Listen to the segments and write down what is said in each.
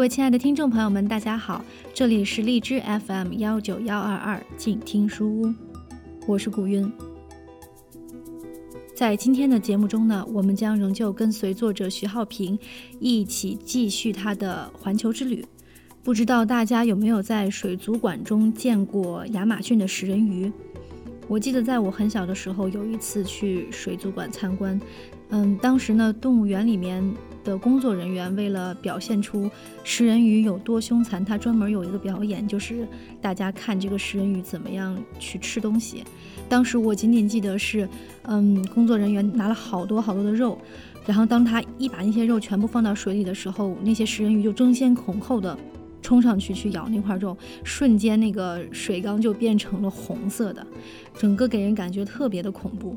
各位亲爱的听众朋友们，大家好，这里是荔枝 FM 幺九幺二二静听书屋，我是古云。在今天的节目中呢，我们将仍旧跟随作者徐浩平一起继续他的环球之旅。不知道大家有没有在水族馆中见过亚马逊的食人鱼？我记得在我很小的时候，有一次去水族馆参观，嗯，当时呢，动物园里面的工作人员为了表现出食人鱼有多凶残，他专门有一个表演，就是大家看这个食人鱼怎么样去吃东西。当时我仅仅记得是，嗯，工作人员拿了好多好多的肉，然后当他一把那些肉全部放到水里的时候，那些食人鱼就争先恐后的。冲上去去咬那块肉，瞬间那个水缸就变成了红色的，整个给人感觉特别的恐怖。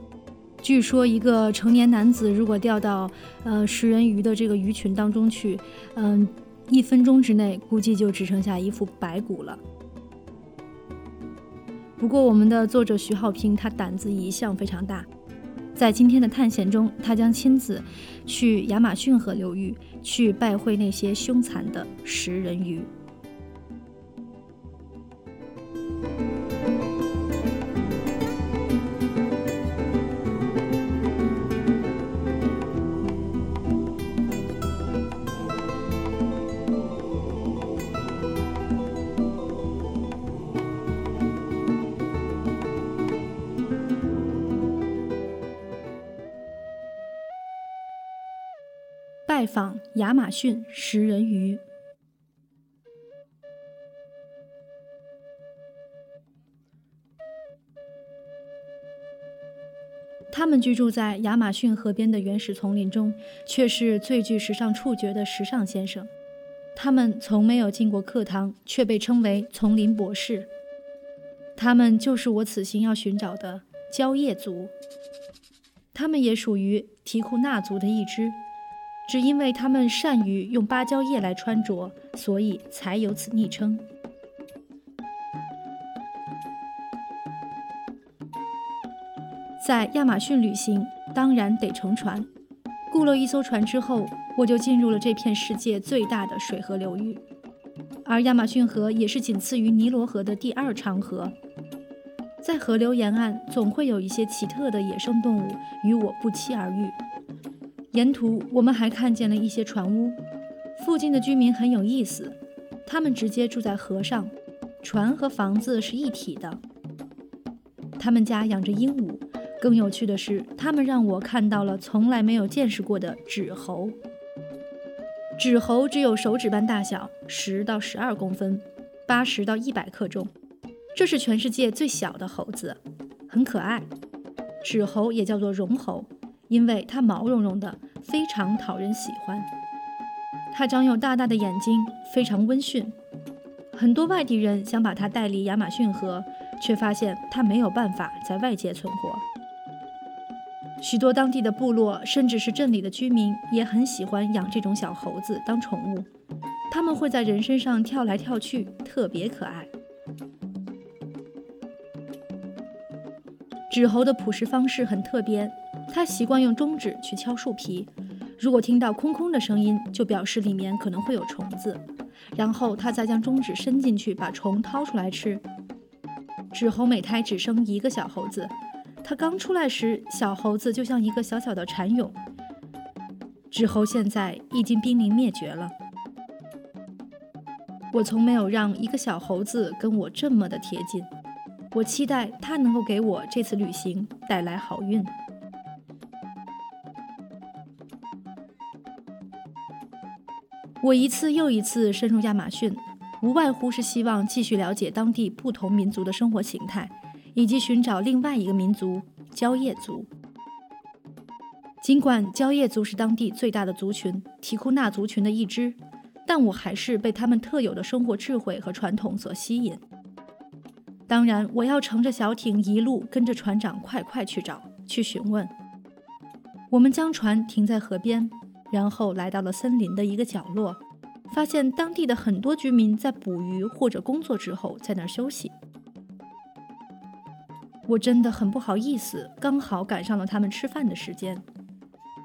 据说一个成年男子如果掉到呃食人鱼的这个鱼群当中去，嗯，一分钟之内估计就只剩下一副白骨了。不过我们的作者徐浩平他胆子一向非常大，在今天的探险中，他将亲自去亚马逊河流域。去拜会那些凶残的食人鱼。拜访亚马逊食人鱼。他们居住在亚马逊河边的原始丛林中，却是最具时尚触觉的时尚先生。他们从没有进过课堂，却被称为丛林博士。他们就是我此行要寻找的蕉叶族。他们也属于提库纳族的一支。只因为他们善于用芭蕉叶来穿着，所以才有此昵称。在亚马逊旅行，当然得乘船。雇了一艘船之后，我就进入了这片世界最大的水河流域，而亚马逊河也是仅次于尼罗河的第二长河。在河流沿岸，总会有一些奇特的野生动物与我不期而遇。沿途，我们还看见了一些船屋。附近的居民很有意思，他们直接住在河上，船和房子是一体的。他们家养着鹦鹉，更有趣的是，他们让我看到了从来没有见识过的纸猴。纸猴只有手指般大小，十到十二公分，八十到一百克重。这是全世界最小的猴子，很可爱。纸猴也叫做绒猴。因为它毛茸茸的，非常讨人喜欢。它长有大大的眼睛，非常温驯。很多外地人想把它带离亚马逊河，却发现它没有办法在外界存活。许多当地的部落，甚至是镇里的居民，也很喜欢养这种小猴子当宠物。它们会在人身上跳来跳去，特别可爱。纸猴的捕食方式很特别。他习惯用中指去敲树皮，如果听到空空的声音，就表示里面可能会有虫子。然后他再将中指伸进去，把虫掏出来吃。纸猴每胎只生一个小猴子，它刚出来时，小猴子就像一个小小的蚕蛹。纸猴现在已经濒临灭绝了。我从没有让一个小猴子跟我这么的贴近，我期待它能够给我这次旅行带来好运。我一次又一次深入亚马逊，无外乎是希望继续了解当地不同民族的生活形态，以及寻找另外一个民族——蕉叶族。尽管蕉叶族是当地最大的族群，提库纳族群的一支，但我还是被他们特有的生活智慧和传统所吸引。当然，我要乘着小艇一路跟着船长快快去找、去询问。我们将船停在河边。然后来到了森林的一个角落，发现当地的很多居民在捕鱼或者工作之后在那儿休息。我真的很不好意思，刚好赶上了他们吃饭的时间。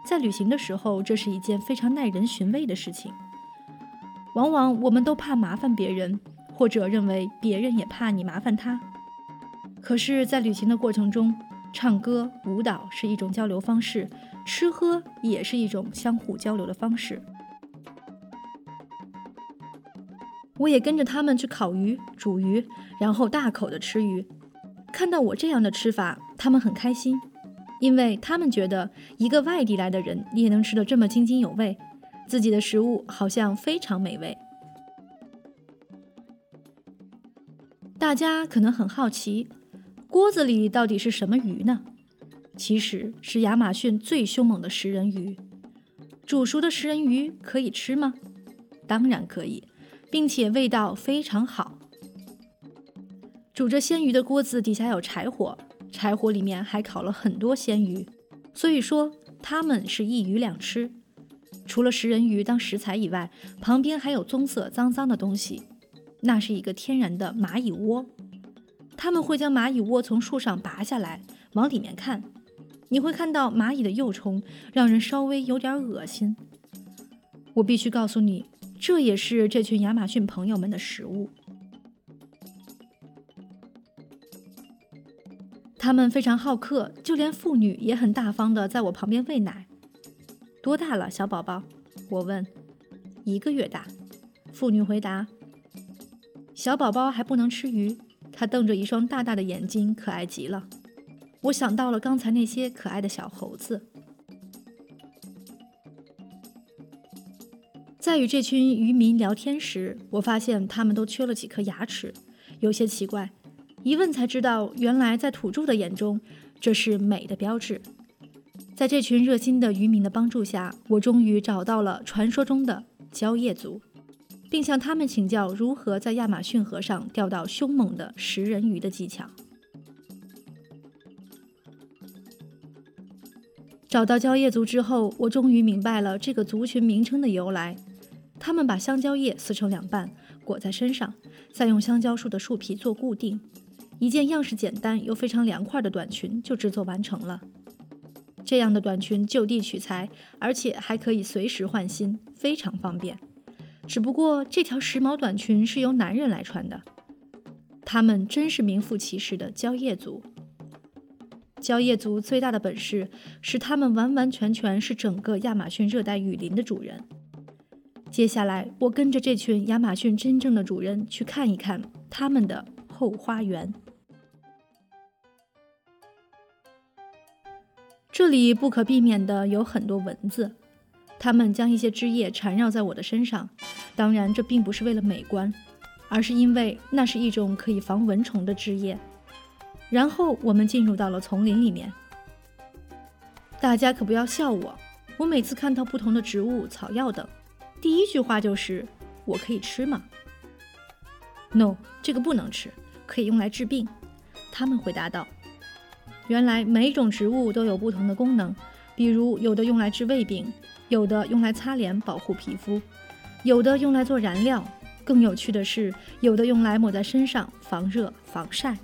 在旅行的时候，这是一件非常耐人寻味的事情。往往我们都怕麻烦别人，或者认为别人也怕你麻烦他。可是，在旅行的过程中，唱歌、舞蹈是一种交流方式，吃喝也是一种相互交流的方式。我也跟着他们去烤鱼、煮鱼，然后大口的吃鱼。看到我这样的吃法，他们很开心，因为他们觉得一个外地来的人也能吃得这么津津有味，自己的食物好像非常美味。大家可能很好奇。锅子里到底是什么鱼呢？其实是亚马逊最凶猛的食人鱼。煮熟的食人鱼可以吃吗？当然可以，并且味道非常好。煮着鲜鱼的锅子底下有柴火，柴火里面还烤了很多鲜鱼，所以说它们是一鱼两吃。除了食人鱼当食材以外，旁边还有棕色脏脏的东西，那是一个天然的蚂蚁窝。他们会将蚂蚁窝从树上拔下来，往里面看，你会看到蚂蚁的幼虫，让人稍微有点恶心。我必须告诉你，这也是这群亚马逊朋友们的食物。他们非常好客，就连妇女也很大方的在我旁边喂奶。多大了，小宝宝？我问。一个月大。妇女回答。小宝宝还不能吃鱼。他瞪着一双大大的眼睛，可爱极了。我想到了刚才那些可爱的小猴子。在与这群渔民聊天时，我发现他们都缺了几颗牙齿，有些奇怪。一问才知道，原来在土著的眼中，这是美的标志。在这群热心的渔民的帮助下，我终于找到了传说中的蕉叶族。并向他们请教如何在亚马逊河上钓到凶猛的食人鱼的技巧。找到蕉叶族之后，我终于明白了这个族群名称的由来。他们把香蕉叶撕成两半，裹在身上，再用香蕉树的树皮做固定，一件样式简单又非常凉快的短裙就制作完成了。这样的短裙就地取材，而且还可以随时换新，非常方便。只不过这条时髦短裙是由男人来穿的，他们真是名副其实的蕉叶族。蕉叶族最大的本事是他们完完全全是整个亚马逊热带雨林的主人。接下来，我跟着这群亚马逊真正的主人去看一看他们的后花园。这里不可避免的有很多蚊子。它们将一些枝叶缠绕在我的身上，当然这并不是为了美观，而是因为那是一种可以防蚊虫的枝叶。然后我们进入到了丛林里面。大家可不要笑我，我每次看到不同的植物、草药等，第一句话就是“我可以吃吗？”“No，这个不能吃，可以用来治病。”他们回答道。原来每种植物都有不同的功能，比如有的用来治胃病。有的用来擦脸保护皮肤，有的用来做燃料，更有趣的是，有的用来抹在身上防热防晒。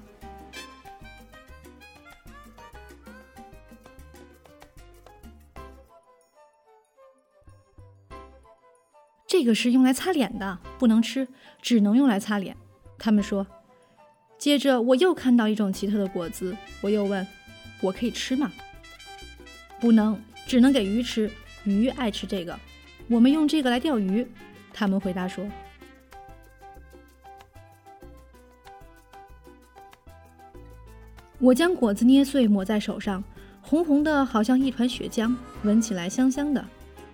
这个是用来擦脸的，不能吃，只能用来擦脸。他们说。接着我又看到一种奇特的果子，我又问：“我可以吃吗？”不能，只能给鱼吃。鱼爱吃这个，我们用这个来钓鱼。他们回答说：“我将果子捏碎抹在手上，红红的，好像一团血浆，闻起来香香的。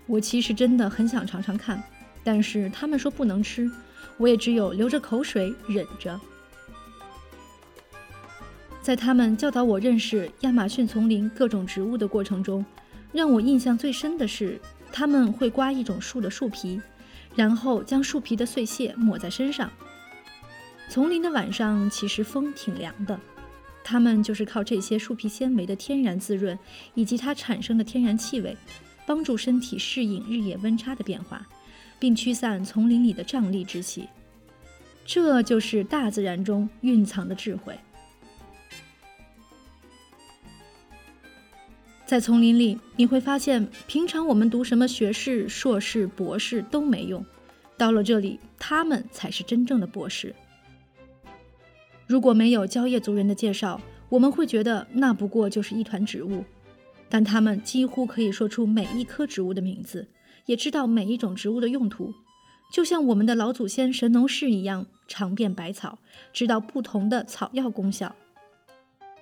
我其实真的很想尝尝看，但是他们说不能吃，我也只有流着口水忍着。”在他们教导我认识亚马逊丛林各种植物的过程中。让我印象最深的是，他们会刮一种树的树皮，然后将树皮的碎屑抹在身上。丛林的晚上其实风挺凉的，他们就是靠这些树皮纤维的天然滋润，以及它产生的天然气味，帮助身体适应日夜温差的变化，并驱散丛林里的瘴疠之气。这就是大自然中蕴藏的智慧。在丛林里，你会发现，平常我们读什么学士、硕士、博士都没用，到了这里，他们才是真正的博士。如果没有蕉叶族人的介绍，我们会觉得那不过就是一团植物，但他们几乎可以说出每一棵植物的名字，也知道每一种植物的用途，就像我们的老祖先神农氏一样，尝遍百草，知道不同的草药功效。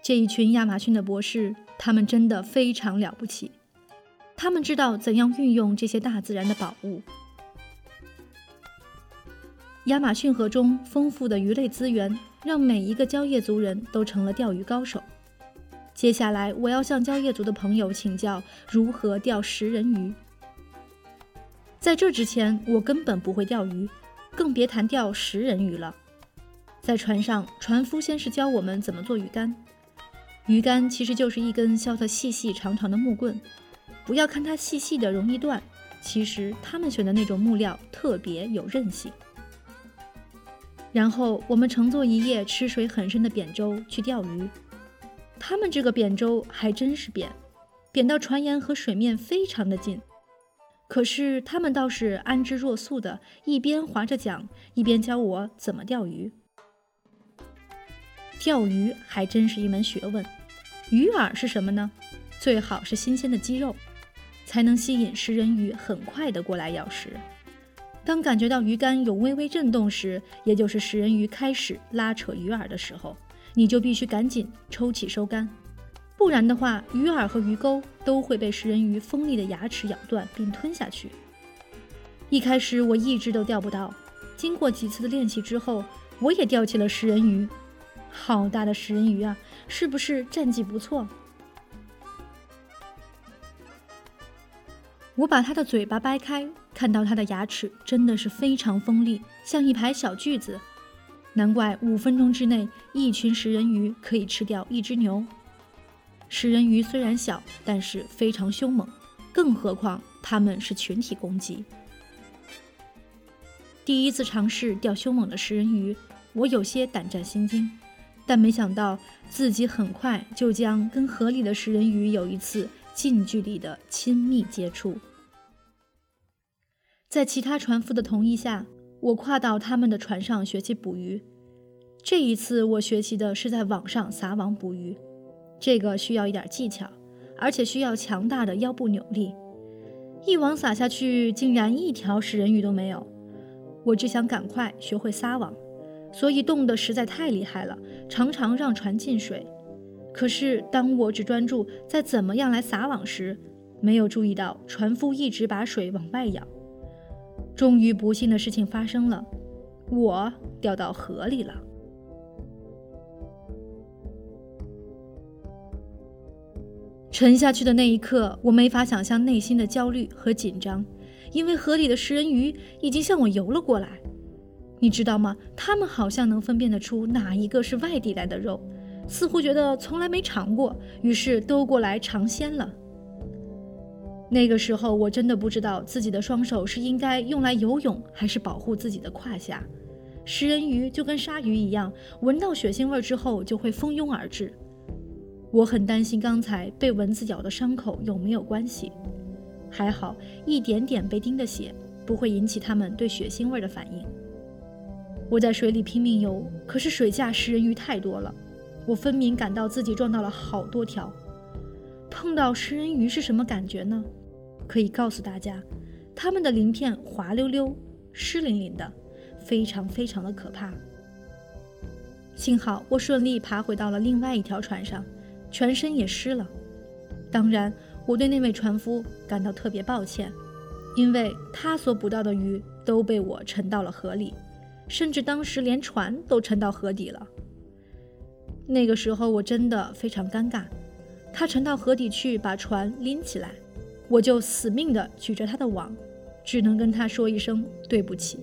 这一群亚马逊的博士，他们真的非常了不起，他们知道怎样运用这些大自然的宝物。亚马逊河中丰富的鱼类资源，让每一个蕉叶族人都成了钓鱼高手。接下来，我要向蕉叶族的朋友请教如何钓食人鱼。在这之前，我根本不会钓鱼，更别谈钓食人鱼了。在船上，船夫先是教我们怎么做鱼竿。鱼竿其实就是一根削得细细长长的木棍，不要看它细细的容易断，其实他们选的那种木料特别有韧性。然后我们乘坐一叶吃水很深的扁舟去钓鱼，他们这个扁舟还真是扁，扁到船沿和水面非常的近。可是他们倒是安之若素的，一边划着桨，一边教我怎么钓鱼。钓鱼还真是一门学问。鱼饵是什么呢？最好是新鲜的鸡肉，才能吸引食人鱼很快的过来咬食。当感觉到鱼竿有微微震动时，也就是食人鱼开始拉扯鱼饵的时候，你就必须赶紧抽起收竿，不然的话，鱼饵和鱼钩都会被食人鱼锋利的牙齿咬断并吞下去。一开始我一直都钓不到，经过几次的练习之后，我也钓起了食人鱼。好大的食人鱼啊！是不是战绩不错？我把它的嘴巴掰开，看到它的牙齿真的是非常锋利，像一排小锯子。难怪五分钟之内，一群食人鱼可以吃掉一只牛。食人鱼虽然小，但是非常凶猛，更何况它们是群体攻击。第一次尝试钓凶猛的食人鱼，我有些胆战心惊，但没想到自己很快就将跟河里的食人鱼有一次近距离的亲密接触。在其他船夫的同意下，我跨到他们的船上学习捕鱼。这一次，我学习的是在网上撒网捕鱼，这个需要一点技巧，而且需要强大的腰部扭力。一网撒下去，竟然一条食人鱼都没有。我只想赶快学会撒网，所以冻得实在太厉害了，常常让船进水。可是，当我只专注在怎么样来撒网时，没有注意到船夫一直把水往外舀。终于，不幸的事情发生了，我掉到河里了。沉下去的那一刻，我没法想象内心的焦虑和紧张，因为河里的食人鱼已经向我游了过来。你知道吗？它们好像能分辨得出哪一个是外地来的肉，似乎觉得从来没尝过，于是都过来尝鲜了。那个时候，我真的不知道自己的双手是应该用来游泳，还是保护自己的胯下。食人鱼就跟鲨鱼一样，闻到血腥味之后就会蜂拥而至。我很担心刚才被蚊子咬的伤口有没有关系。还好，一点点被叮的血不会引起它们对血腥味的反应。我在水里拼命游，可是水下食人鱼太多了，我分明感到自己撞到了好多条。碰到食人鱼是什么感觉呢？可以告诉大家，它们的鳞片滑溜溜、湿淋淋的，非常非常的可怕。幸好我顺利爬回到了另外一条船上，全身也湿了。当然，我对那位船夫感到特别抱歉，因为他所捕到的鱼都被我沉到了河里，甚至当时连船都沉到河底了。那个时候我真的非常尴尬。他沉到河底去，把船拎起来。我就死命地举着他的网，只能跟他说一声对不起。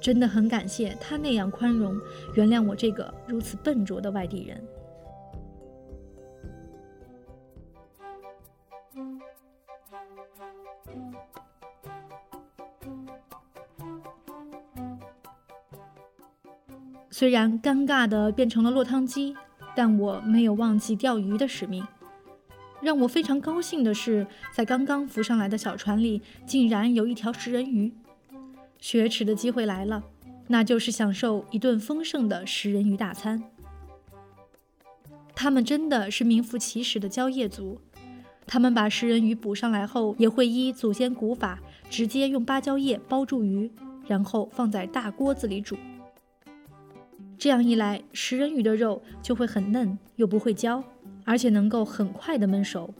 真的很感谢他那样宽容，原谅我这个如此笨拙的外地人。虽然尴尬的变成了落汤鸡，但我没有忘记钓鱼的使命。让我非常高兴的是，在刚刚浮上来的小船里，竟然有一条食人鱼。雪耻的机会来了，那就是享受一顿丰盛的食人鱼大餐。他们真的是名副其实的蕉叶族。他们把食人鱼捕上来后，也会依祖先古法，直接用芭蕉叶包住鱼，然后放在大锅子里煮。这样一来，食人鱼的肉就会很嫩，又不会焦，而且能够很快的焖熟。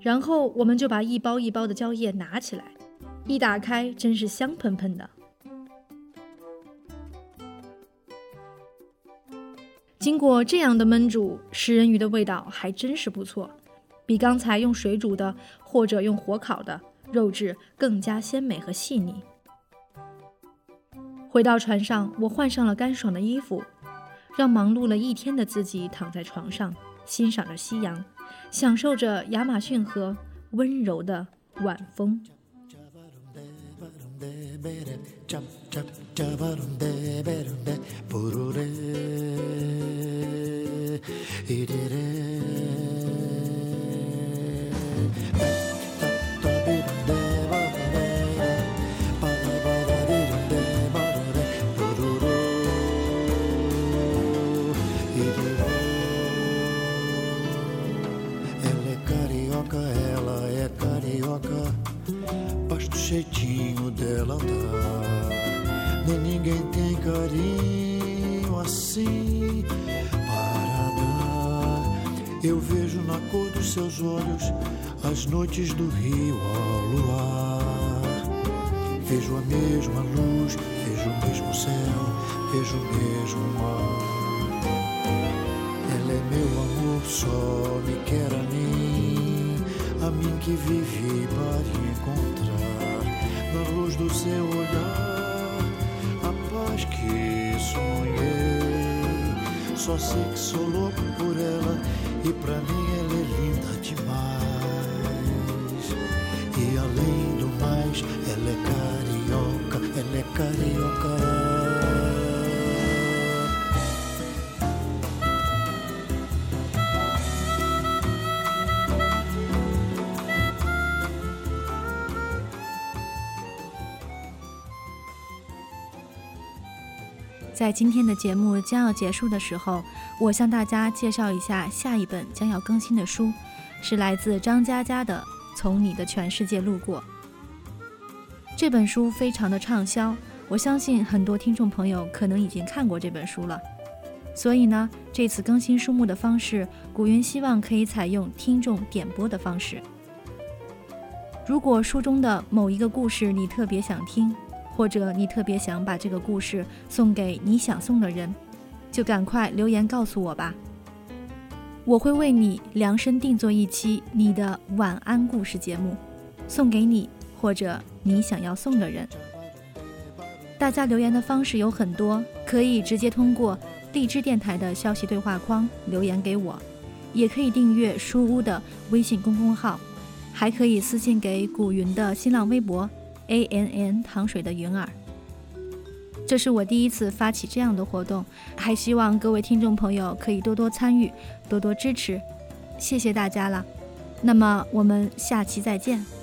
然后我们就把一包一包的蕉叶拿起来，一打开，真是香喷喷的。经过这样的焖煮，食人鱼的味道还真是不错，比刚才用水煮的或者用火烤的肉质更加鲜美和细腻。回到船上，我换上了干爽的衣服，让忙碌了一天的自己躺在床上，欣赏着夕阳，享受着亚马逊河温柔的晚风。Seus olhos as noites do rio ao luar. Vejo a mesma luz, vejo o mesmo céu, vejo o mesmo mar. Ela é meu amor, só me quer a mim, a mim que vivi para encontrar na luz do seu olhar, a paz que sonhei. Só sei que sou louco por ela e pra mim 在今天的节目将要结束的时候，我向大家介绍一下下一本将要更新的书，是来自张嘉佳的《从你的全世界路过》。这本书非常的畅销，我相信很多听众朋友可能已经看过这本书了。所以呢，这次更新书目的方式，古云希望可以采用听众点播的方式。如果书中的某一个故事你特别想听，或者你特别想把这个故事送给你想送的人，就赶快留言告诉我吧。我会为你量身定做一期你的晚安故事节目，送给你或者你想要送的人。大家留言的方式有很多，可以直接通过荔枝电台的消息对话框留言给我，也可以订阅书屋的微信公众号，还可以私信给古云的新浪微博。A N N 糖水的云儿，这是我第一次发起这样的活动，还希望各位听众朋友可以多多参与，多多支持，谢谢大家了。那么我们下期再见。